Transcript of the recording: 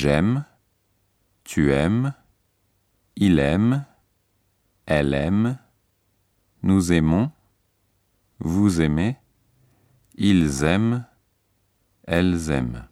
J'aime, tu aimes, il aime, elle aime, nous aimons, vous aimez, ils aiment, elles aiment.